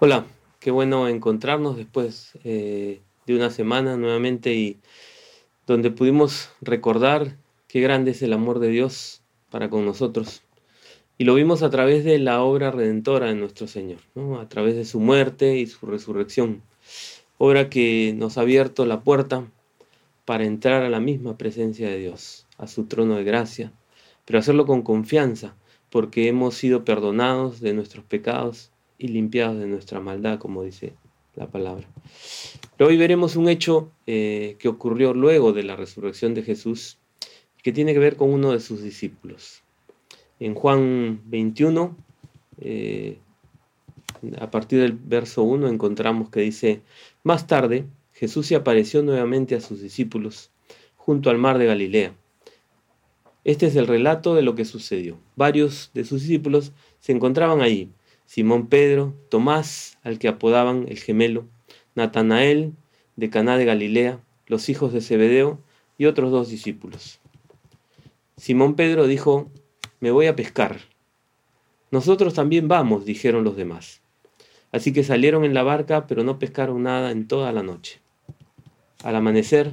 Hola, qué bueno encontrarnos después eh, de una semana nuevamente y donde pudimos recordar qué grande es el amor de Dios para con nosotros. Y lo vimos a través de la obra redentora de nuestro Señor, a través de su muerte y su resurrección. Obra que nos ha abierto la puerta para entrar a la misma presencia de Dios, a su trono de gracia, pero hacerlo con confianza, porque hemos sido perdonados de nuestros pecados y limpiados de nuestra maldad, como dice la palabra. Pero hoy veremos un hecho eh, que ocurrió luego de la resurrección de Jesús, que tiene que ver con uno de sus discípulos. En Juan 21, eh, a partir del verso 1, encontramos que dice, más tarde Jesús se apareció nuevamente a sus discípulos junto al mar de Galilea. Este es el relato de lo que sucedió. Varios de sus discípulos se encontraban allí Simón Pedro, Tomás, al que apodaban el gemelo, Natanael, de Caná de Galilea, los hijos de Zebedeo y otros dos discípulos. Simón Pedro dijo, me voy a pescar. Nosotros también vamos, dijeron los demás. Así que salieron en la barca, pero no pescaron nada en toda la noche. Al amanecer,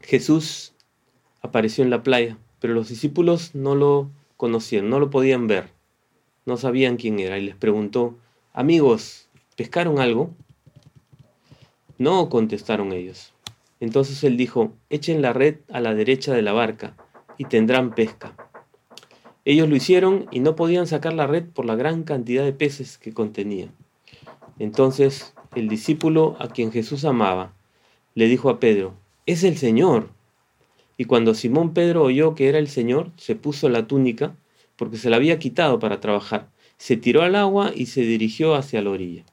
Jesús apareció en la playa, pero los discípulos no lo conocían, no lo podían ver no sabían quién era y les preguntó, amigos, ¿pescaron algo? No, contestaron ellos. Entonces él dijo, echen la red a la derecha de la barca y tendrán pesca. Ellos lo hicieron y no podían sacar la red por la gran cantidad de peces que contenía. Entonces el discípulo a quien Jesús amaba le dijo a Pedro, es el Señor. Y cuando Simón Pedro oyó que era el Señor, se puso la túnica porque se la había quitado para trabajar. Se tiró al agua y se dirigió hacia la orilla.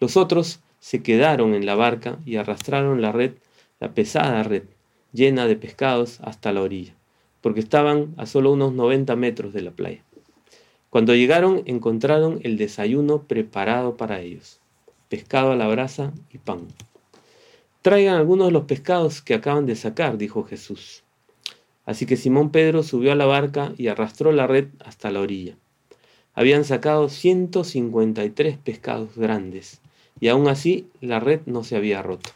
Los otros se quedaron en la barca y arrastraron la red, la pesada red, llena de pescados, hasta la orilla, porque estaban a solo unos 90 metros de la playa. Cuando llegaron encontraron el desayuno preparado para ellos, pescado a la brasa y pan. Traigan algunos de los pescados que acaban de sacar, dijo Jesús. Así que Simón Pedro subió a la barca y arrastró la red hasta la orilla. Habían sacado 153 pescados grandes, y aún así la red no se había roto.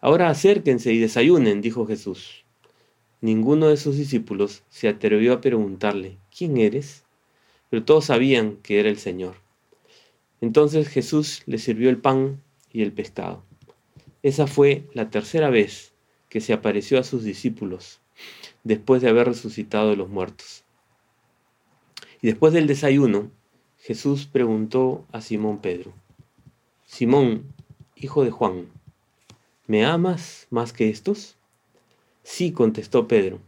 Ahora acérquense y desayunen, dijo Jesús. Ninguno de sus discípulos se atrevió a preguntarle, ¿quién eres? Pero todos sabían que era el Señor. Entonces Jesús les sirvió el pan y el pescado. Esa fue la tercera vez que se apareció a sus discípulos después de haber resucitado los muertos. Y después del desayuno, Jesús preguntó a Simón Pedro, Simón, hijo de Juan, ¿me amas más que estos? Sí, contestó Pedro,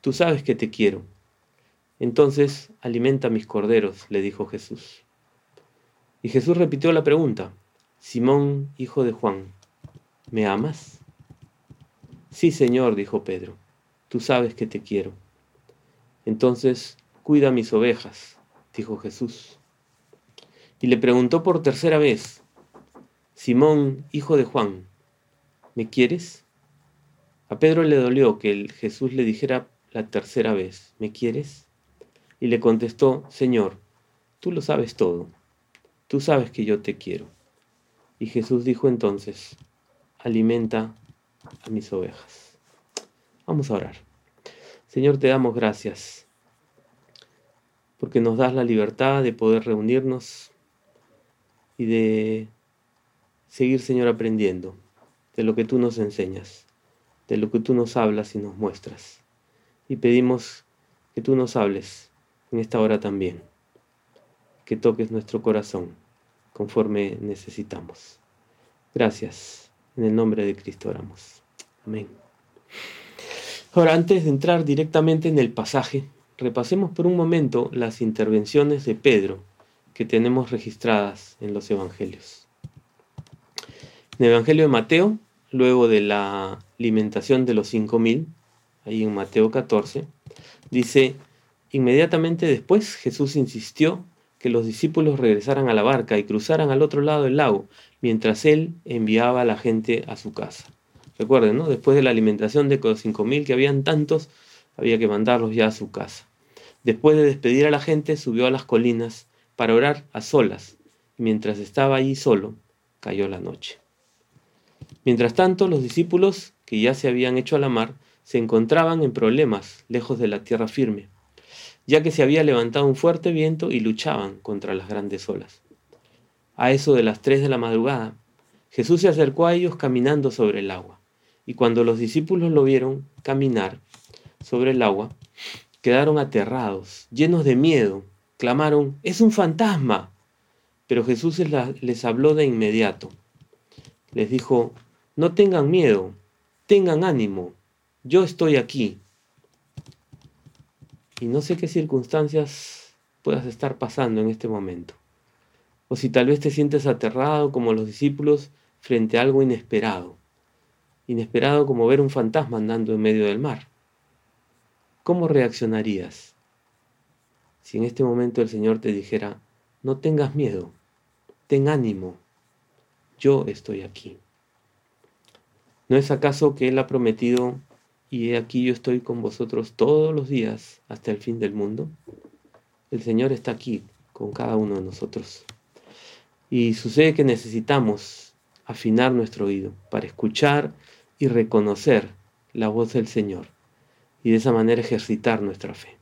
tú sabes que te quiero. Entonces, alimenta mis corderos, le dijo Jesús. Y Jesús repitió la pregunta, Simón, hijo de Juan, ¿me amas? Sí, Señor, dijo Pedro tú sabes que te quiero. Entonces, cuida mis ovejas, dijo Jesús. Y le preguntó por tercera vez, Simón, hijo de Juan, ¿me quieres? A Pedro le dolió que Jesús le dijera la tercera vez, ¿me quieres? Y le contestó, Señor, tú lo sabes todo, tú sabes que yo te quiero. Y Jesús dijo entonces, alimenta a mis ovejas. Vamos a orar. Señor, te damos gracias porque nos das la libertad de poder reunirnos y de seguir, Señor, aprendiendo de lo que tú nos enseñas, de lo que tú nos hablas y nos muestras. Y pedimos que tú nos hables en esta hora también, que toques nuestro corazón conforme necesitamos. Gracias. En el nombre de Cristo oramos. Amén. Ahora, antes de entrar directamente en el pasaje, repasemos por un momento las intervenciones de Pedro que tenemos registradas en los evangelios. En el Evangelio de Mateo, luego de la alimentación de los cinco mil, ahí en Mateo 14, dice, inmediatamente después Jesús insistió que los discípulos regresaran a la barca y cruzaran al otro lado del lago, mientras él enviaba a la gente a su casa. Recuerden, ¿no? Después de la alimentación de los 5.000 que habían tantos, había que mandarlos ya a su casa. Después de despedir a la gente, subió a las colinas para orar a solas mientras estaba ahí solo, cayó la noche. Mientras tanto, los discípulos, que ya se habían hecho a la mar, se encontraban en problemas lejos de la tierra firme, ya que se había levantado un fuerte viento y luchaban contra las grandes olas. A eso de las tres de la madrugada, Jesús se acercó a ellos caminando sobre el agua, y cuando los discípulos lo vieron caminar sobre el agua, quedaron aterrados, llenos de miedo, clamaron, es un fantasma. Pero Jesús les habló de inmediato. Les dijo, no tengan miedo, tengan ánimo, yo estoy aquí. Y no sé qué circunstancias puedas estar pasando en este momento. O si tal vez te sientes aterrado como los discípulos frente a algo inesperado. Inesperado como ver un fantasma andando en medio del mar. ¿Cómo reaccionarías si en este momento el Señor te dijera, no tengas miedo, ten ánimo, yo estoy aquí? ¿No es acaso que Él ha prometido y he aquí yo estoy con vosotros todos los días hasta el fin del mundo. El Señor está aquí con cada uno de nosotros. Y sucede que necesitamos afinar nuestro oído para escuchar y reconocer la voz del Señor y de esa manera ejercitar nuestra fe.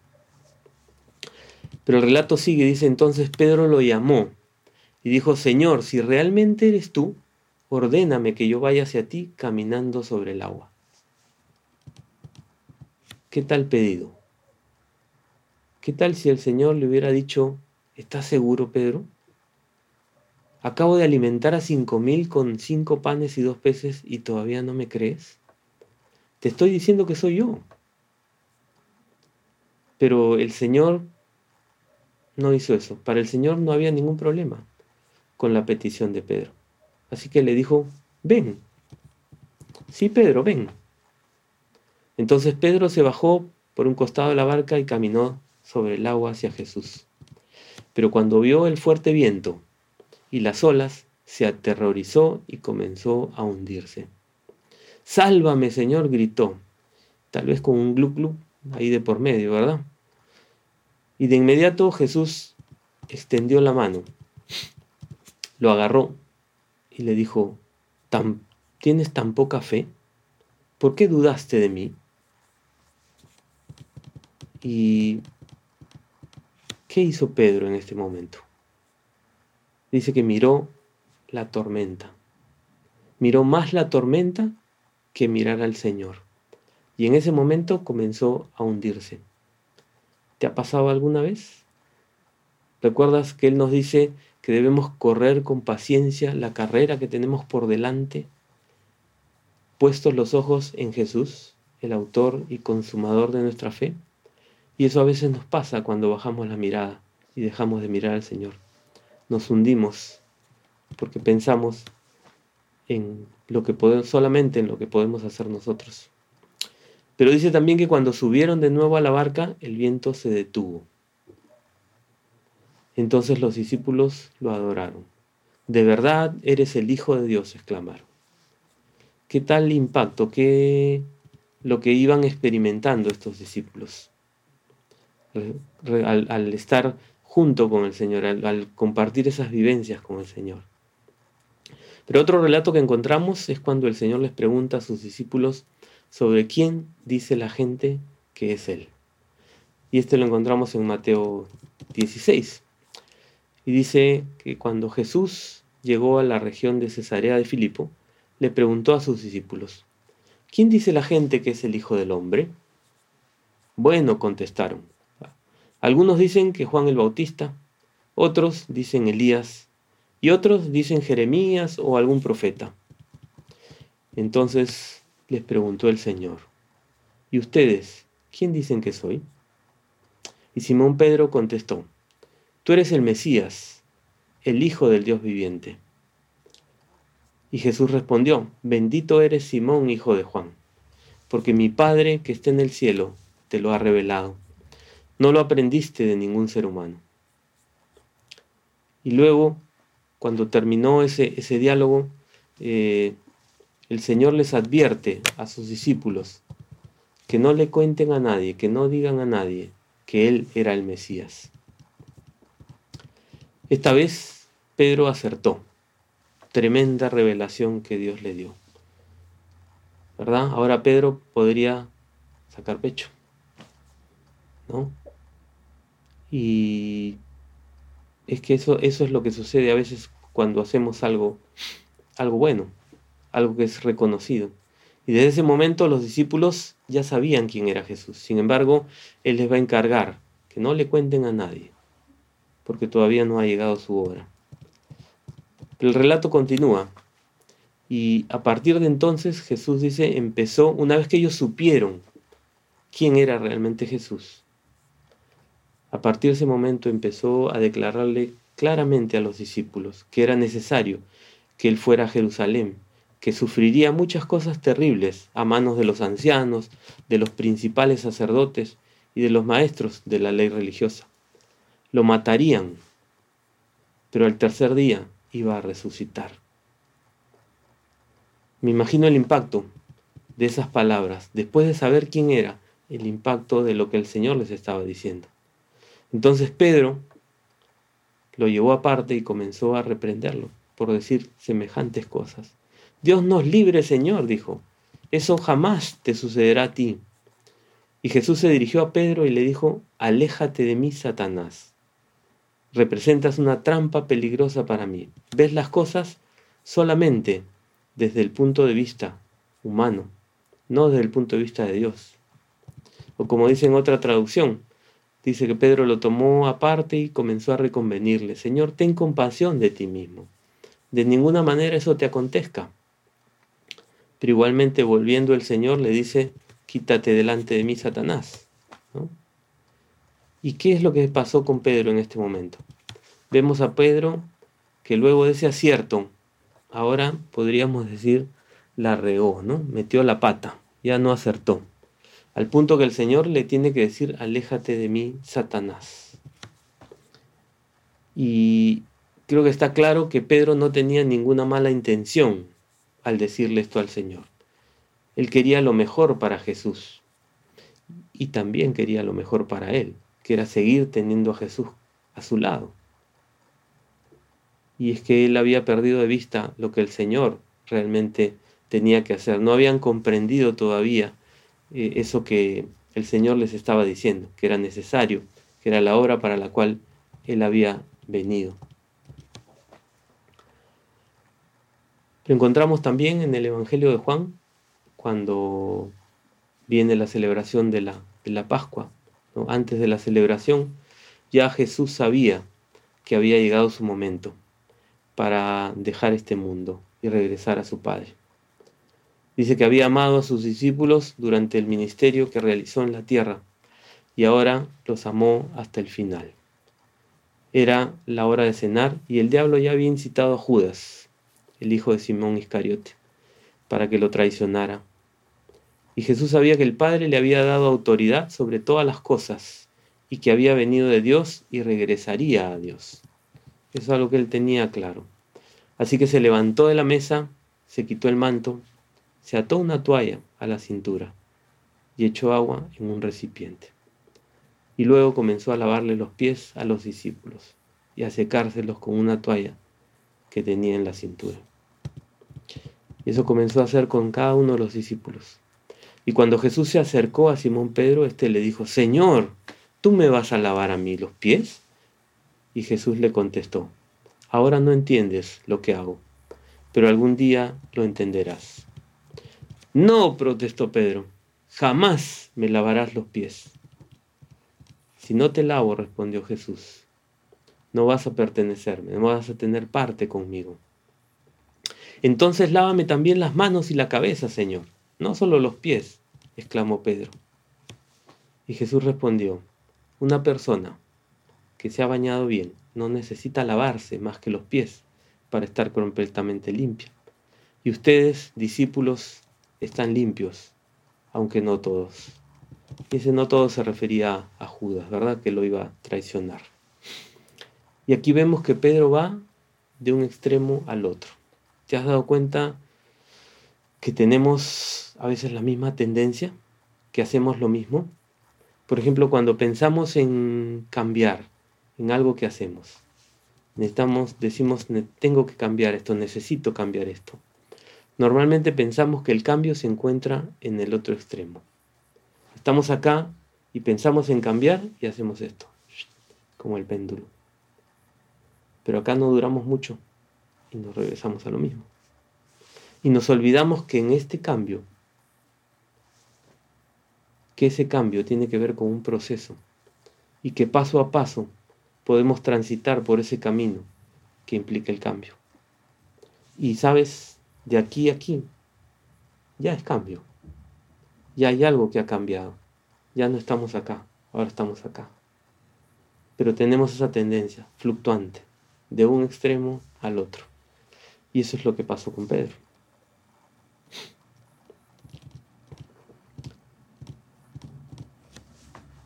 Pero el relato sigue, dice entonces Pedro lo llamó y dijo, Señor, si realmente eres tú, ordéname que yo vaya hacia ti caminando sobre el agua. ¿Qué tal pedido? ¿Qué tal si el Señor le hubiera dicho, ¿estás seguro, Pedro? Acabo de alimentar a cinco mil con cinco panes y dos peces y todavía no me crees. Te estoy diciendo que soy yo. Pero el Señor no hizo eso. Para el Señor no había ningún problema con la petición de Pedro. Así que le dijo, ven. Sí, Pedro, ven. Entonces Pedro se bajó por un costado de la barca y caminó sobre el agua hacia Jesús. Pero cuando vio el fuerte viento y las olas, se aterrorizó y comenzó a hundirse. Sálvame, Señor, gritó, tal vez con un glup glup ahí de por medio, ¿verdad? Y de inmediato Jesús extendió la mano, lo agarró y le dijo, ¿tienes tan poca fe? ¿Por qué dudaste de mí? ¿Y qué hizo Pedro en este momento? Dice que miró la tormenta. Miró más la tormenta que mirar al Señor. Y en ese momento comenzó a hundirse. ¿Te ha pasado alguna vez? ¿Recuerdas que Él nos dice que debemos correr con paciencia la carrera que tenemos por delante, puestos los ojos en Jesús, el autor y consumador de nuestra fe? Y eso a veces nos pasa cuando bajamos la mirada y dejamos de mirar al Señor. Nos hundimos porque pensamos en lo que podemos, solamente en lo que podemos hacer nosotros. Pero dice también que cuando subieron de nuevo a la barca, el viento se detuvo. Entonces los discípulos lo adoraron. De verdad eres el Hijo de Dios, exclamaron. ¿Qué tal impacto? ¿Qué lo que iban experimentando estos discípulos? al, estar junto con el Señor, al, compartir esas vivencias con el Señor. Pero otro relato que encontramos es cuando el Señor les pregunta a sus discípulos sobre quién dice la gente que es Él. Y este lo encontramos en Mateo 16. Y dice que cuando Jesús llegó a la región de Cesarea de Filipo, le preguntó a sus discípulos, ¿quién dice la gente que es el Hijo del Hombre? Bueno, contestaron, algunos dicen que Juan el Bautista, otros dicen Elías y otros dicen Jeremías o algún profeta. Entonces les preguntó el Señor, ¿y ustedes quién dicen que soy? Y Simón Pedro contestó, Tú eres el Mesías, el Hijo del Dios viviente. Y Jesús respondió, Bendito eres Simón, hijo de Juan, porque mi Padre que está en el cielo te lo ha revelado no lo aprendiste de ningún ser humano. Y luego, cuando terminó ese, ese diálogo, eh, el Señor les advierte a sus discípulos que no le cuenten a nadie, que no digan a nadie que Él era el Mesías. Esta vez Pedro acertó. Tremenda revelación que Dios le dio. ¿Verdad? Ahora Pedro podría sacar pecho. ¿No? Y es que eso, eso es lo que sucede a veces cuando hacemos algo, algo bueno, algo que es reconocido. Y desde ese momento los discípulos ya sabían quién era Jesús. Sin embargo, Él les va a encargar que no le cuenten a nadie, porque todavía no ha llegado su hora. El relato continúa. Y a partir de entonces Jesús dice, empezó, una vez que ellos supieron quién era realmente Jesús, a partir de ese momento empezó a declararle claramente a los discípulos que era necesario que él fuera a Jerusalén, que sufriría muchas cosas terribles a manos de los ancianos, de los principales sacerdotes y de los maestros de la ley religiosa. Lo matarían, pero al tercer día iba a resucitar. Me imagino el impacto de esas palabras, después de saber quién era, el impacto de lo que el Señor les estaba diciendo. Entonces Pedro lo llevó aparte y comenzó a reprenderlo por decir semejantes cosas. Dios nos libre, Señor, dijo. Eso jamás te sucederá a ti. Y Jesús se dirigió a Pedro y le dijo, aléjate de mí, Satanás. Representas una trampa peligrosa para mí. Ves las cosas solamente desde el punto de vista humano, no desde el punto de vista de Dios. O como dice en otra traducción, dice que Pedro lo tomó aparte y comenzó a reconvenirle, Señor, ten compasión de ti mismo. De ninguna manera eso te acontezca. Pero igualmente volviendo el Señor le dice, quítate delante de mí, Satanás. ¿Y qué es lo que pasó con Pedro en este momento? Vemos a Pedro que luego de ese acierto, ahora podríamos decir, la regó, ¿no? Metió la pata, ya no acertó. Al punto que el Señor le tiene que decir, aléjate de mí, Satanás. Y creo que está claro que Pedro no tenía ninguna mala intención al decirle esto al Señor. Él quería lo mejor para Jesús y también quería lo mejor para él, que era seguir teniendo a Jesús a su lado. Y es que él había perdido de vista lo que el Señor realmente tenía que hacer. No habían comprendido todavía eh, eso que el Señor les estaba diciendo, que era necesario, que era la obra para la cual él había venido. Lo encontramos también en el Evangelio de Juan, cuando viene la celebración de la, de la Pascua. Antes de la celebración, ya Jesús sabía que había llegado su momento para dejar este mundo y regresar a su Padre. Dice que había amado a sus discípulos durante el ministerio que realizó en la tierra y ahora los amó hasta el final. Era la hora de cenar y el diablo ya había incitado a Judas, el hijo de Simón Iscariote, para que lo traicionara. Y Jesús sabía que el Padre le había dado autoridad sobre todas las cosas y que había venido de Dios y regresaría a Dios. Eso es algo que él tenía claro. Así que se levantó de la mesa, se quitó el manto, se ató una toalla a la cintura y echó agua en un recipiente. Y luego comenzó a lavarle los pies a los discípulos y a secárselos con una toalla que tenía en la cintura. Y eso comenzó a hacer con cada uno de los discípulos. Y cuando Jesús se acercó a Simón Pedro, éste le dijo, Señor, ¿tú me vas a lavar a mí los pies? Y Jesús le contestó, ahora no entiendes lo que hago, pero algún día lo entenderás. No, protestó Pedro, jamás me lavarás los pies. Si no te lavo, respondió Jesús, no vas a pertenecerme, no vas a tener parte conmigo. Entonces lávame también las manos y la cabeza, Señor, no solo los pies, exclamó Pedro. Y Jesús respondió, una persona que se ha bañado bien no necesita lavarse más que los pies para estar completamente limpia. Y ustedes, discípulos, están limpios, aunque no todos. Y ese no todo se refería a Judas, ¿verdad? Que lo iba a traicionar. Y aquí vemos que Pedro va de un extremo al otro. ¿Te has dado cuenta que tenemos a veces la misma tendencia? ¿Que hacemos lo mismo? Por ejemplo, cuando pensamos en cambiar en algo que hacemos, necesitamos, decimos, tengo que cambiar esto, necesito cambiar esto. Normalmente pensamos que el cambio se encuentra en el otro extremo. Estamos acá y pensamos en cambiar y hacemos esto, como el péndulo. Pero acá no duramos mucho y nos regresamos a lo mismo. Y nos olvidamos que en este cambio, que ese cambio tiene que ver con un proceso y que paso a paso podemos transitar por ese camino que implica el cambio. Y sabes, de aquí a aquí, ya es cambio. Ya hay algo que ha cambiado. Ya no estamos acá, ahora estamos acá. Pero tenemos esa tendencia fluctuante, de un extremo al otro. Y eso es lo que pasó con Pedro.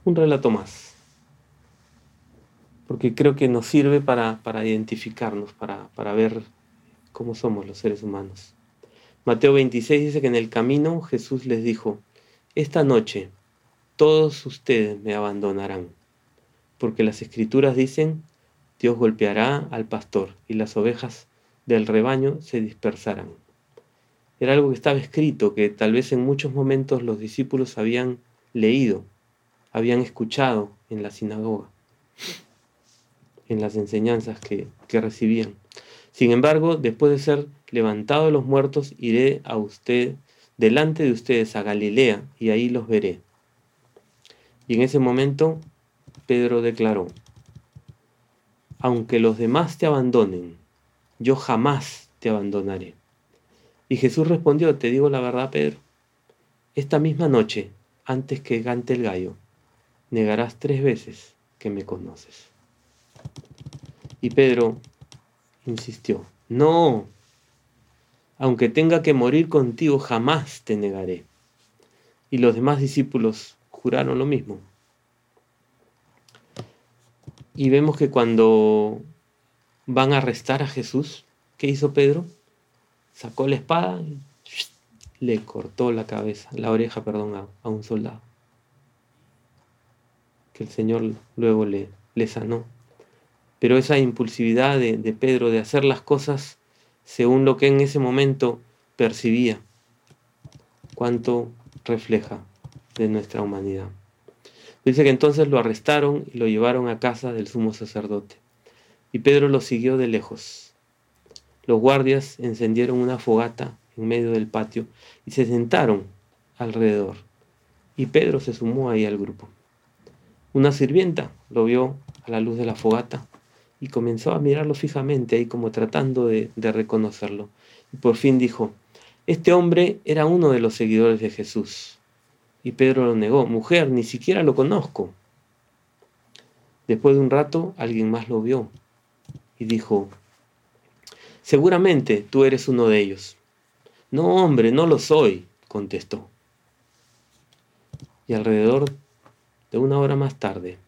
Un relato más porque creo que nos sirve para, identificarnos, para, para ver cómo somos los seres humanos. Mateo 26 dice que en el camino Jesús les dijo, esta noche todos ustedes me abandonarán, porque las escrituras dicen, Dios golpeará al pastor y las ovejas del rebaño se dispersarán. Era algo que estaba escrito, que tal vez en muchos momentos los discípulos habían leído, habían escuchado en la sinagoga en las enseñanzas que, recibían. Sin embargo, después de ser levantado de los muertos, iré a usted, delante de ustedes a Galilea, y ahí los veré. Y en ese momento Pedro declaró, aunque los demás te abandonen, yo jamás te abandonaré. Y Jesús respondió, te digo la verdad, Pedro, esta misma noche, antes que cante el gallo, negarás tres veces que me conoces. Y Pedro insistió, no, aunque tenga que morir contigo, jamás te negaré. Y los demás discípulos juraron lo mismo. Y vemos que cuando van a arrestar a Jesús, ¿qué hizo Pedro? Sacó la espada y le cortó la cabeza, la oreja, perdón, a, un soldado. Que el Señor luego le, le sanó pero esa impulsividad de, Pedro de hacer las cosas según lo que en ese momento percibía, cuánto refleja de nuestra humanidad. Dice que entonces lo arrestaron y lo llevaron a casa del sumo sacerdote. Y Pedro lo siguió de lejos. Los guardias encendieron una fogata en medio del patio y se sentaron alrededor. Y Pedro se sumó ahí al grupo. Una sirvienta lo vio a la luz de la fogata y comenzó a mirarlo fijamente ahí como tratando de, reconocerlo. Y por fin dijo, este hombre era uno de los seguidores de Jesús. Y Pedro lo negó, mujer, ni siquiera lo conozco. Después de un rato alguien más lo vio y dijo, seguramente tú eres uno de ellos. No, hombre, no lo soy, contestó. Y alrededor de una hora más tarde,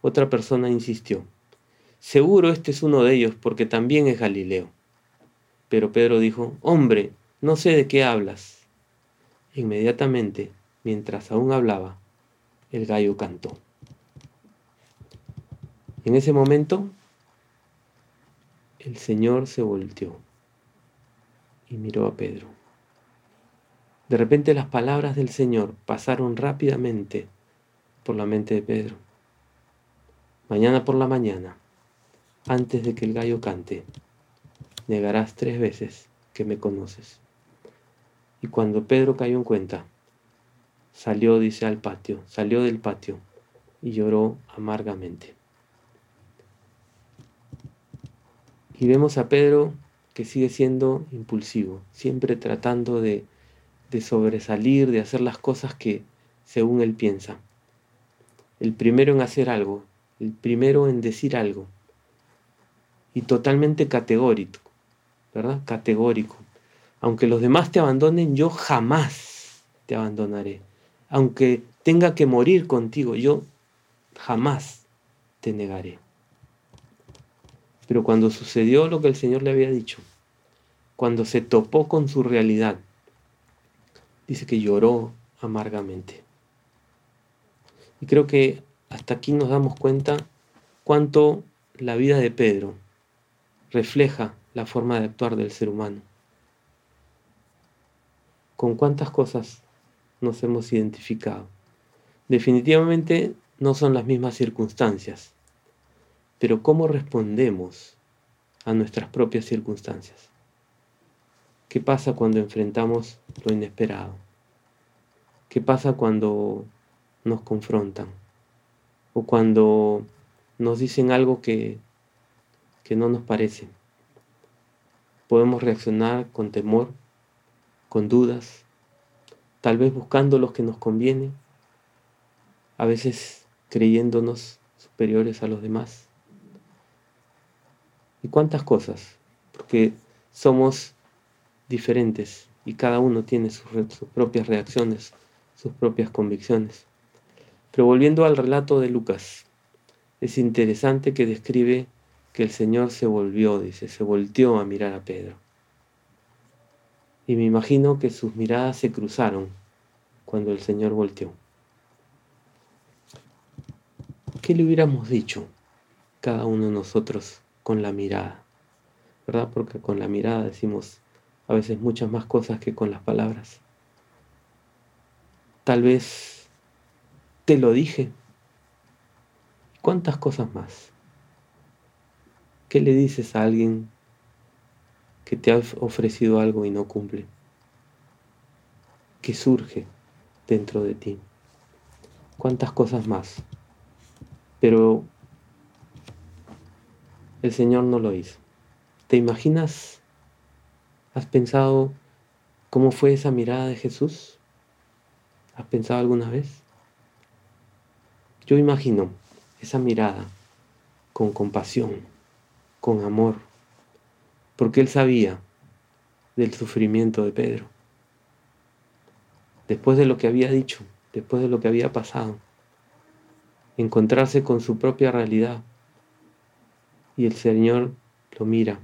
otra persona insistió, Seguro este es uno de ellos, porque también es Galileo. Pero Pedro dijo, Hombre, no sé de qué hablas. Inmediatamente, mientras aún hablaba, el gallo cantó. En ese momento, el Señor se volteó y miró a Pedro. De repente las palabras del Señor pasaron rápidamente por la mente de Pedro. Mañana por la mañana antes de que el gallo cante, negarás tres veces que me conoces. Y cuando Pedro cayó en cuenta, salió, dice, al patio, salió del patio y lloró amargamente. Y vemos a Pedro que sigue siendo impulsivo, siempre tratando de, de sobresalir, de hacer las cosas que según él piensa. El primero en hacer algo, el primero en decir algo, y totalmente categórico, ¿verdad? Categórico. Aunque los demás te abandonen, yo jamás te abandonaré. Aunque tenga que morir contigo, yo jamás te negaré. Pero cuando sucedió lo que el Señor le había dicho, cuando se topó con su realidad, dice que lloró amargamente. Y creo que hasta aquí nos damos cuenta cuánto la vida de Pedro refleja la forma de actuar del ser humano. ¿Con cuántas cosas nos hemos identificado? Definitivamente no son las mismas circunstancias, pero ¿cómo respondemos a nuestras propias circunstancias? ¿Qué pasa cuando enfrentamos lo inesperado? ¿Qué pasa cuando nos confrontan? O cuando nos dicen algo que, que no nos parece. Podemos reaccionar con temor, con dudas, tal vez buscando lo que nos conviene, a veces creyéndonos superiores a los demás. ¿Y cuántas cosas? Porque somos diferentes y cada uno tiene sus, sus propias reacciones, sus propias convicciones. Pero volviendo al relato de Lucas, es interesante que describe que el Señor se volvió, dice, se volteó a mirar a Pedro. Y me imagino que sus miradas se cruzaron cuando el Señor volteó. ¿Qué le hubiéramos dicho cada uno de nosotros con la mirada? ¿Verdad? Porque con la mirada decimos a veces muchas más cosas que con las palabras. Tal vez te lo dije, ¿Cuántas cosas más? ¿Qué le dices a alguien que te ha ofrecido algo y no cumple? ¿Qué surge dentro de ti? ¿Cuántas cosas más? Pero el Señor no lo hizo. ¿Te imaginas? ¿Has pensado cómo fue esa mirada de Jesús? ¿Has pensado alguna vez? Yo imagino esa mirada con compasión, con amor, porque él sabía del sufrimiento de Pedro. Después de lo que había dicho, después de lo que había pasado, encontrarse con su propia realidad y el Señor lo mira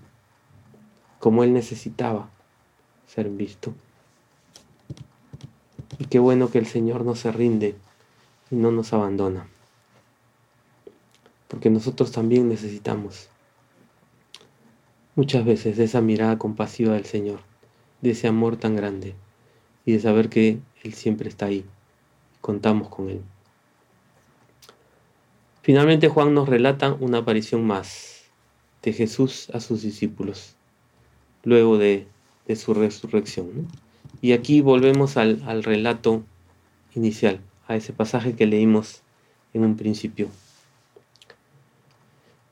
como él necesitaba ser visto. Y qué bueno que el Señor no se rinde y no nos abandona porque nosotros también necesitamos muchas veces de esa mirada compasiva del Señor, de ese amor tan grande y de saber que Él siempre está ahí, contamos con Él. Finalmente Juan nos relata una aparición más de Jesús a sus discípulos, luego de, su resurrección. Y aquí volvemos al, al relato inicial, a ese pasaje que leímos en un principio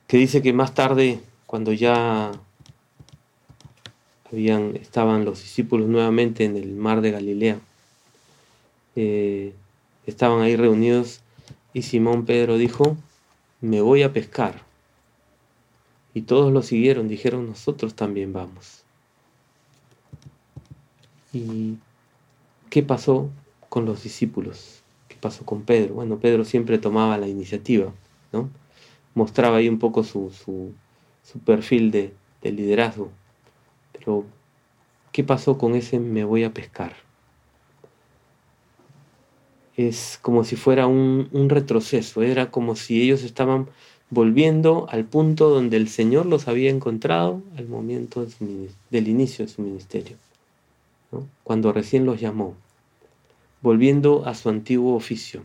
que dice que más tarde, cuando ya estaban los discípulos nuevamente en el mar de Galilea, eh, estaban ahí reunidos y Simón Pedro dijo, me voy a pescar. Y todos lo siguieron, dijeron, nosotros también vamos. ¿Y qué pasó con los discípulos? ¿Qué pasó con Pedro? Bueno, Pedro siempre tomaba la iniciativa, ¿no? mostraba ahí un poco su, perfil de, liderazgo. ¿Qué pasó con ese me voy a pescar? Es como si fuera un retroceso, era como si ellos estaban volviendo al punto donde el Señor los había encontrado al momento del inicio de su ministerio, cuando recién los llamó, volviendo a su antiguo oficio,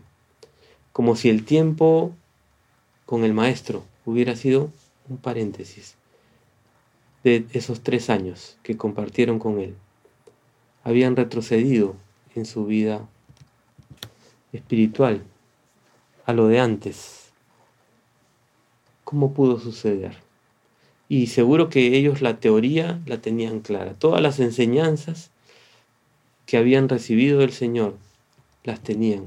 como si el tiempo con el maestro hubiera sido un paréntesis de esos tres años que compartieron con él. Habían retrocedido en su vida espiritual a lo de antes. ¿Cómo pudo suceder? Y seguro que ellos la teoría la tenían clara. Todas las enseñanzas que habían recibido del Señor las tenían.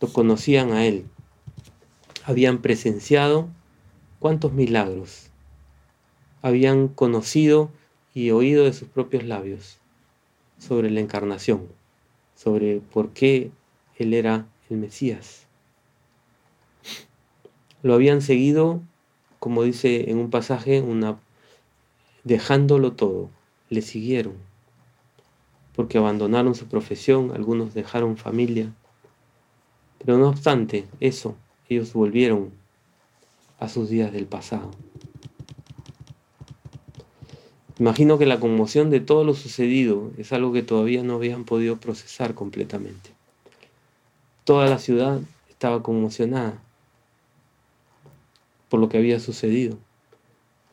Lo conocían a Él habían presenciado cuántos milagros, habían conocido y oído de sus propios labios sobre la encarnación, sobre por qué Él era el Mesías. Lo habían seguido, como dice en un pasaje, una, dejándolo todo, le siguieron, porque abandonaron su profesión, algunos dejaron familia, pero no obstante eso, ellos volvieron a sus días del pasado. Imagino que la conmoción de todo lo sucedido es algo que todavía no habían podido procesar completamente. Toda la ciudad estaba conmocionada por lo que había sucedido.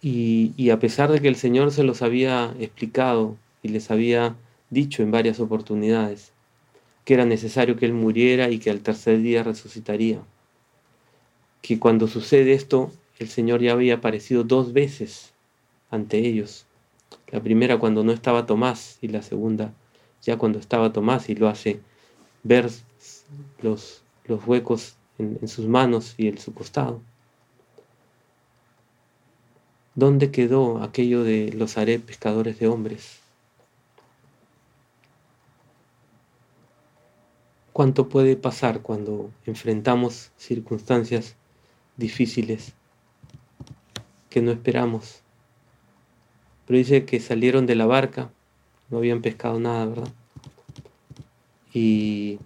Y, a pesar de que el Señor se los había explicado y les había dicho en varias oportunidades que era necesario que Él muriera y que al tercer día resucitaría, que cuando sucede esto, el Señor ya había aparecido dos veces ante ellos. La primera cuando no estaba Tomás y la segunda ya cuando estaba Tomás y lo hace ver los, los huecos en, en sus manos y en su costado. ¿Dónde quedó aquello de los haré pescadores de hombres? ¿Cuánto puede pasar cuando enfrentamos circunstancias difíciles que no esperamos? Pero dice que salieron de la barca, no habían pescado nada, ¿verdad? Y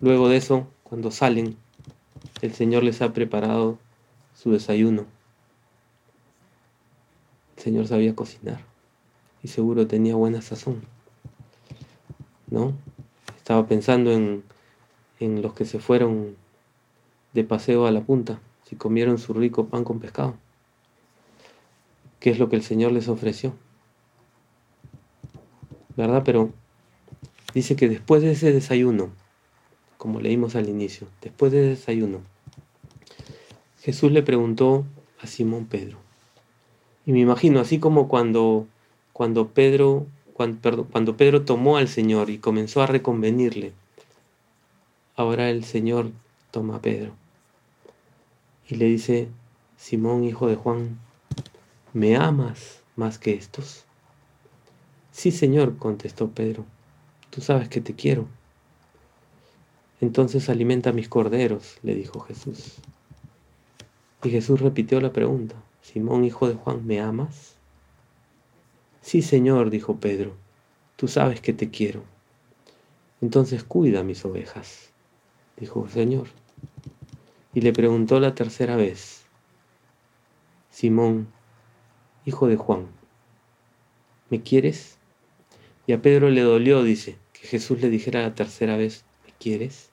luego de eso, cuando salen, el Señor les ha preparado su desayuno. El Señor sabía cocinar y seguro tenía buena sazón. ¿No? Estaba pensando en, en los que se fueron de paseo a la punta, si comieron su rico pan con pescado. ¿Qué es lo que el Señor les ofreció? ¿Verdad? Pero dice que después de ese desayuno, como leímos al inicio, después de ese desayuno, Jesús le preguntó a Simón Pedro, y me imagino, así como cuando, cuando, Pedro, cuando, cuando Pedro tomó al Señor y comenzó a reconvenirle, ahora el Señor toma a Pedro y le dice, Simón, hijo de Juan, ¿me amas más que estos? Sí, Señor, contestó Pedro, tú sabes que te quiero. Entonces alimenta mis corderos, le dijo Jesús. Y Jesús repitió la pregunta, Simón, hijo de Juan, ¿me amas? Sí, Señor, dijo Pedro, tú sabes que te quiero. Entonces cuida mis ovejas, dijo el Señor. Y le preguntó la tercera vez, Simón, hijo de Juan, ¿me quieres? Y a Pedro le dolió, dice, que Jesús le dijera la tercera vez, ¿me quieres?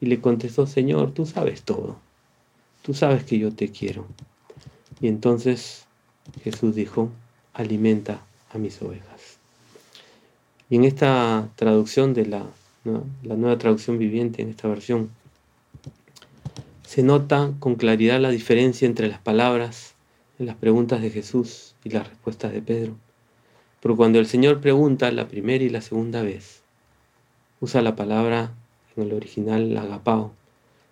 Y le contestó, Señor, tú sabes todo, tú sabes que yo te quiero. Y entonces Jesús dijo, alimenta a mis ovejas. Y en esta traducción de la, la nueva traducción viviente, en esta versión, se nota con claridad la diferencia entre las palabras en las preguntas de Jesús y las respuestas de Pedro. Pero cuando el Señor pregunta la primera y la segunda vez, usa la palabra en el original agapao,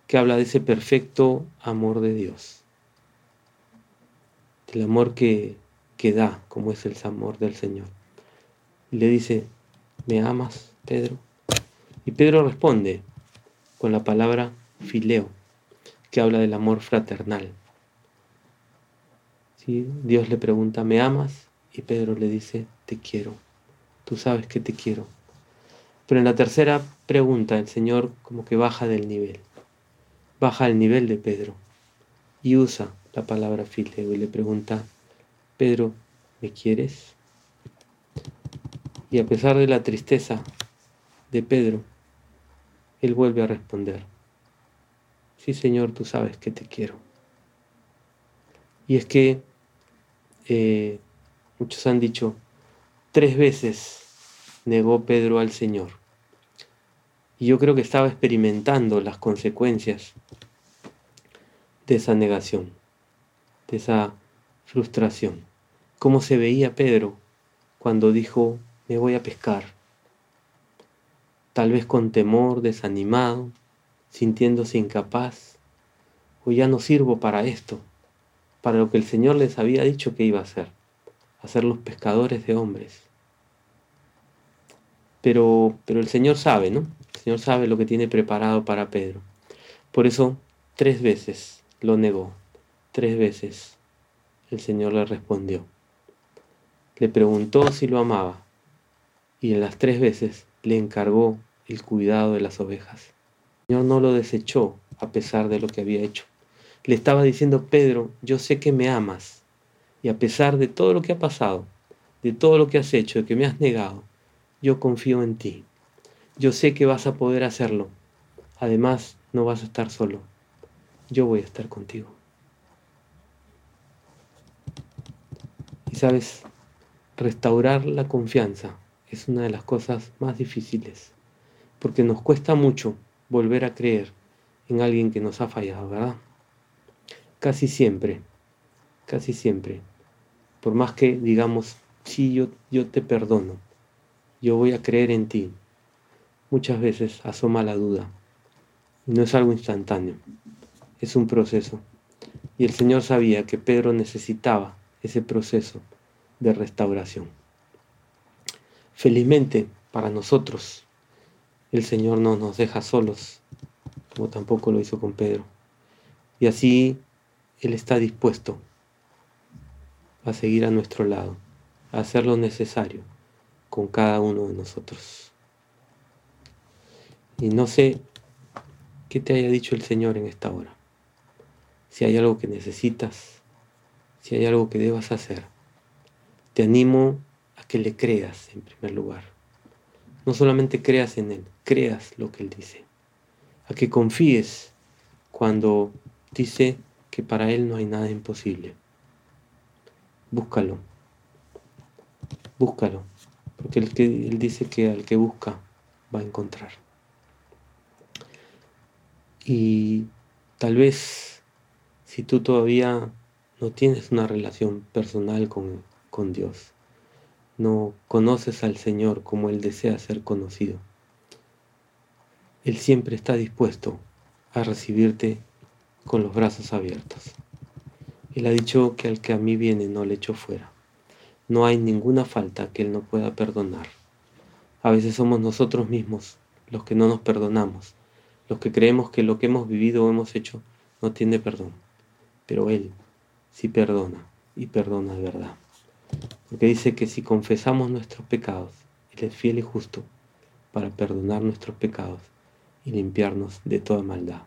que habla de ese perfecto amor de Dios el amor que, que da, como es el amor del Señor. Y le dice, ¿me amas, Pedro? Y Pedro responde con la palabra fileo, que habla del amor fraternal. Dios le pregunta, ¿me amas? Y Pedro le dice, te quiero. Tú sabes que te quiero. Pero en la tercera pregunta el Señor como que baja del nivel. Baja el nivel de Pedro y usa la palabra fileo y le pregunta, Pedro, ¿me quieres? Y a pesar de la tristeza de Pedro, él vuelve a responder, sí Señor, tú sabes que te quiero. Y es que eh, muchos han dicho, tres veces negó Pedro al Señor. Y yo creo que estaba experimentando las consecuencias de esa negación de esa frustración. Cómo se veía Pedro cuando dijo, me voy a pescar. Tal vez con temor, desanimado, sintiéndose incapaz, o ya no sirvo para esto, para lo que el Señor les había dicho que iba a hacer, hacer los pescadores de hombres. Pero, pero el Señor sabe, ¿no? El Señor sabe lo que tiene preparado para Pedro. Por eso, tres veces lo negó. Tres veces el Señor le respondió. Le preguntó si lo amaba y en las tres veces le encargó el cuidado de las ovejas. El Señor no lo desechó a pesar de lo que había hecho. Le estaba diciendo, Pedro, yo sé que me amas y a pesar de todo lo que ha pasado, de todo lo que has hecho, de que me has negado, yo confío en ti. Yo sé que vas a poder hacerlo. Además, no vas a estar solo. Yo voy a estar contigo. Y sabes, restaurar la confianza es una de las cosas más difíciles, porque nos cuesta mucho volver a creer en alguien que nos ha fallado, ¿verdad? Casi siempre, casi siempre, por más que digamos, sí, yo, yo te perdono, yo voy a creer en ti, muchas veces asoma la duda. No es algo instantáneo, es un proceso. Y el Señor sabía que Pedro necesitaba ese proceso de restauración. Felizmente para nosotros, el Señor no nos deja solos, como tampoco lo hizo con Pedro. Y así Él está dispuesto a seguir a nuestro lado, a hacer lo necesario con cada uno de nosotros. Y no sé qué te haya dicho el Señor en esta hora. Si hay algo que necesitas, si hay algo que debas hacer, te animo a que le creas en primer lugar. No solamente creas en Él, creas lo que Él dice. A que confíes cuando dice que para Él no hay nada imposible. Búscalo. Búscalo. Porque él, dice que al que busca va a encontrar. Y tal vez si tú todavía no tienes una relación personal con, con Dios, no conoces al Señor como Él desea ser conocido, Él siempre está dispuesto a recibirte con los brazos abiertos. Él ha dicho que al que a mí viene no le echo fuera. No hay ninguna falta que Él no pueda perdonar. A veces somos nosotros mismos los que no nos perdonamos, los que creemos que lo que hemos vivido o hemos hecho no tiene perdón. Pero Él sí perdona y perdona de verdad. Porque dice que si confesamos nuestros pecados, Él es fiel y justo para perdonar nuestros pecados y limpiarnos de toda maldad.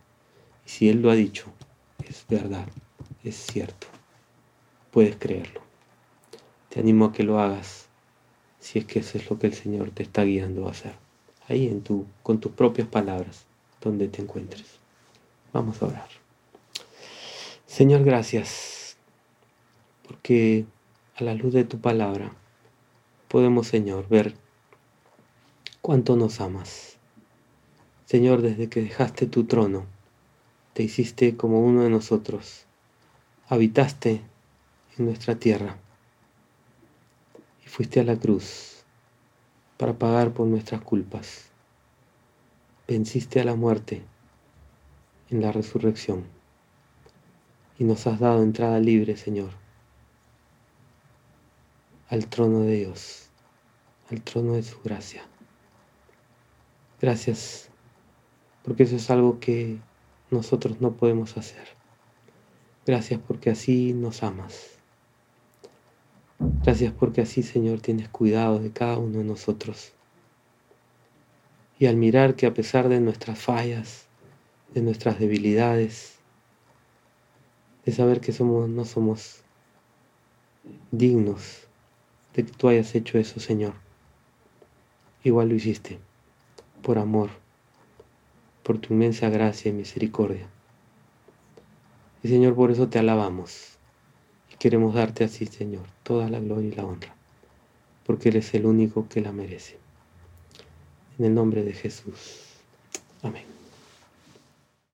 Si Él lo ha dicho, es verdad, es cierto. Puedes creerlo. Te animo a que lo hagas si es que eso es lo que el Señor te está guiando a hacer. Ahí en tu, con tus propias palabras, donde te encuentres. Vamos a orar. Señor, gracias, porque a la luz de tu palabra podemos, Señor, ver cuánto nos amas. Señor, desde que dejaste tu trono, te hiciste como uno de nosotros, habitaste en nuestra tierra y fuiste a la cruz para pagar por nuestras culpas. Venciste a la muerte en la resurrección y nos has dado entrada libre, Señor, al trono de Dios, al trono de su gracia. Gracias, porque eso es algo que nosotros no podemos hacer. Gracias porque así nos amas. Gracias porque así, Señor, tienes cuidado de cada uno de nosotros. Y al mirar que a pesar de nuestras fallas, de nuestras debilidades, de saber que somos, no somos dignos de que tú hayas hecho eso, Señor. Igual lo hiciste, por amor, por tu inmensa gracia y misericordia. Y Señor, por eso te alabamos y queremos darte así, Señor, toda la gloria y la honra, porque eres el único que la merece. En el nombre de Jesús. Amén.